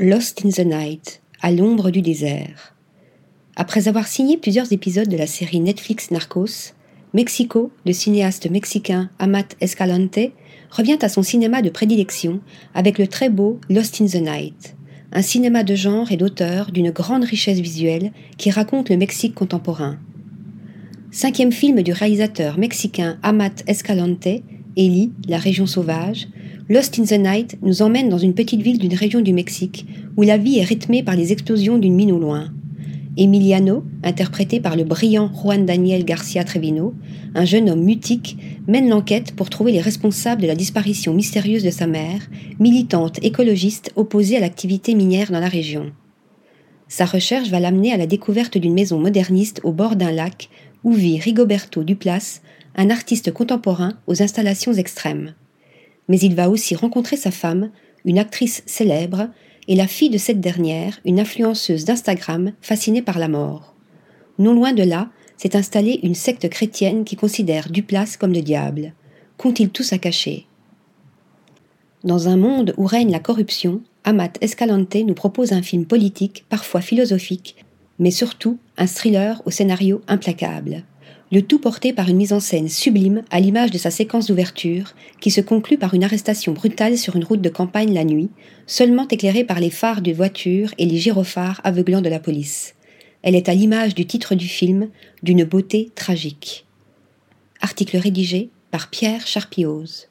Lost in the Night, à l'ombre du désert. Après avoir signé plusieurs épisodes de la série Netflix Narcos, Mexico, le cinéaste mexicain Amat Escalante, revient à son cinéma de prédilection avec le très beau Lost in the Night, un cinéma de genre et d'auteur d'une grande richesse visuelle qui raconte le Mexique contemporain. Cinquième film du réalisateur mexicain Amat Escalante, Eli, la région sauvage, Lost in the Night nous emmène dans une petite ville d'une région du Mexique où la vie est rythmée par les explosions d'une mine au loin. Emiliano, interprété par le brillant Juan Daniel Garcia Trevino, un jeune homme mutique, mène l'enquête pour trouver les responsables de la disparition mystérieuse de sa mère, militante écologiste opposée à l'activité minière dans la région. Sa recherche va l'amener à la découverte d'une maison moderniste au bord d'un lac où vit Rigoberto Duplass, un artiste contemporain aux installations extrêmes mais il va aussi rencontrer sa femme, une actrice célèbre, et la fille de cette dernière, une influenceuse d'Instagram fascinée par la mort. Non loin de là, s'est installée une secte chrétienne qui considère Duplass comme le diable. Qu'ont-ils tous à cacher? Dans un monde où règne la corruption, Amat Escalante nous propose un film politique, parfois philosophique, mais surtout un thriller au scénario implacable le tout porté par une mise en scène sublime à l'image de sa séquence d'ouverture, qui se conclut par une arrestation brutale sur une route de campagne la nuit, seulement éclairée par les phares de voiture et les gyrophares aveuglants de la police. Elle est à l'image du titre du film, d'une beauté tragique. Article rédigé par Pierre Charpioz.